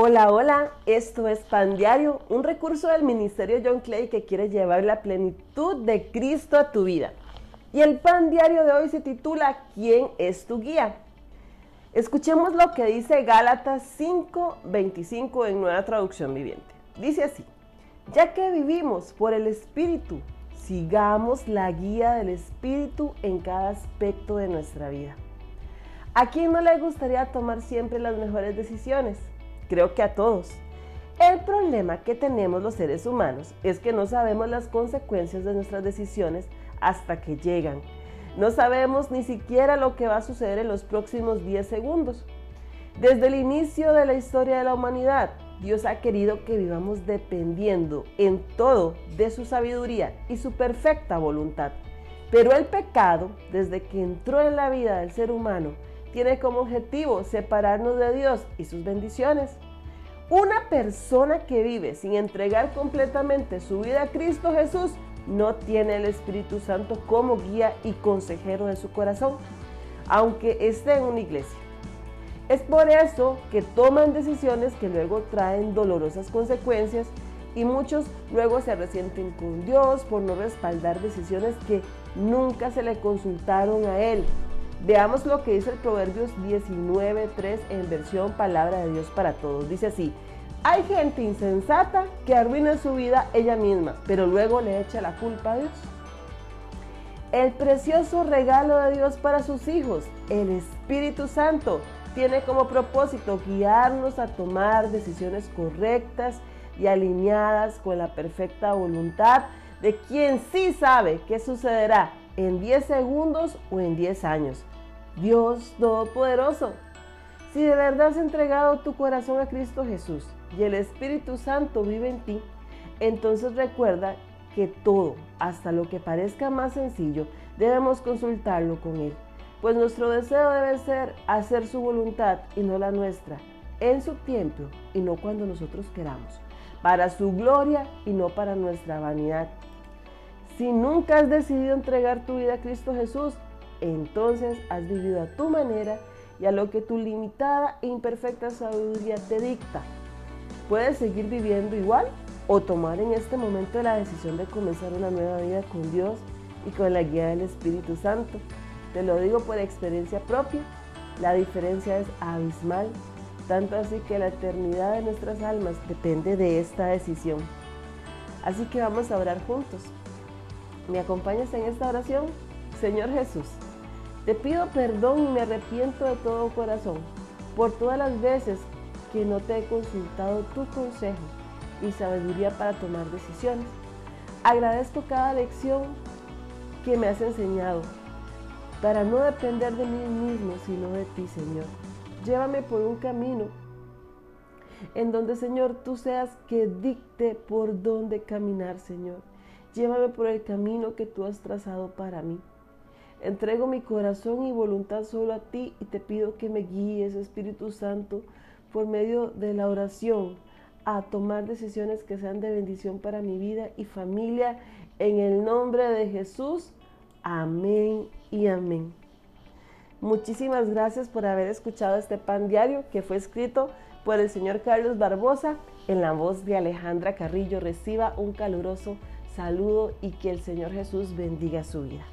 Hola, hola, esto es Pan Diario, un recurso del Ministerio John Clay que quiere llevar la plenitud de Cristo a tu vida. Y el Pan Diario de hoy se titula ¿Quién es tu guía? Escuchemos lo que dice Gálatas 5:25 en Nueva Traducción Viviente. Dice así, ya que vivimos por el Espíritu, sigamos la guía del Espíritu en cada aspecto de nuestra vida. ¿A quién no le gustaría tomar siempre las mejores decisiones? Creo que a todos. El problema que tenemos los seres humanos es que no sabemos las consecuencias de nuestras decisiones hasta que llegan. No sabemos ni siquiera lo que va a suceder en los próximos 10 segundos. Desde el inicio de la historia de la humanidad, Dios ha querido que vivamos dependiendo en todo de su sabiduría y su perfecta voluntad. Pero el pecado, desde que entró en la vida del ser humano, tiene como objetivo separarnos de Dios y sus bendiciones. Una persona que vive sin entregar completamente su vida a Cristo Jesús no tiene el Espíritu Santo como guía y consejero de su corazón, aunque esté en una iglesia. Es por eso que toman decisiones que luego traen dolorosas consecuencias y muchos luego se resienten con Dios por no respaldar decisiones que nunca se le consultaron a Él Veamos lo que dice el Proverbios 19.3 en versión Palabra de Dios para Todos. Dice así, hay gente insensata que arruina su vida ella misma, pero luego le echa la culpa a Dios. El precioso regalo de Dios para sus hijos, el Espíritu Santo, tiene como propósito guiarnos a tomar decisiones correctas y alineadas con la perfecta voluntad de quien sí sabe qué sucederá en 10 segundos o en 10 años. Dios Todopoderoso, si de verdad has entregado tu corazón a Cristo Jesús y el Espíritu Santo vive en ti, entonces recuerda que todo, hasta lo que parezca más sencillo, debemos consultarlo con Él, pues nuestro deseo debe ser hacer su voluntad y no la nuestra, en su tiempo y no cuando nosotros queramos, para su gloria y no para nuestra vanidad. Si nunca has decidido entregar tu vida a Cristo Jesús, entonces has vivido a tu manera y a lo que tu limitada e imperfecta sabiduría te dicta. Puedes seguir viviendo igual o tomar en este momento la decisión de comenzar una nueva vida con Dios y con la guía del Espíritu Santo. Te lo digo por experiencia propia, la diferencia es abismal, tanto así que la eternidad de nuestras almas depende de esta decisión. Así que vamos a orar juntos. ¿Me acompañas en esta oración? Señor Jesús, te pido perdón y me arrepiento de todo corazón por todas las veces que no te he consultado tu consejo y sabiduría para tomar decisiones. Agradezco cada lección que me has enseñado para no depender de mí mismo, sino de ti, Señor. Llévame por un camino en donde, Señor, tú seas que dicte por dónde caminar, Señor. Llévame por el camino que tú has trazado para mí. Entrego mi corazón y voluntad solo a ti y te pido que me guíes, Espíritu Santo, por medio de la oración a tomar decisiones que sean de bendición para mi vida y familia. En el nombre de Jesús. Amén y amén. Muchísimas gracias por haber escuchado este pan diario que fue escrito por el señor Carlos Barbosa en la voz de Alejandra Carrillo. Reciba un caluroso saludo y que el Señor Jesús bendiga su vida.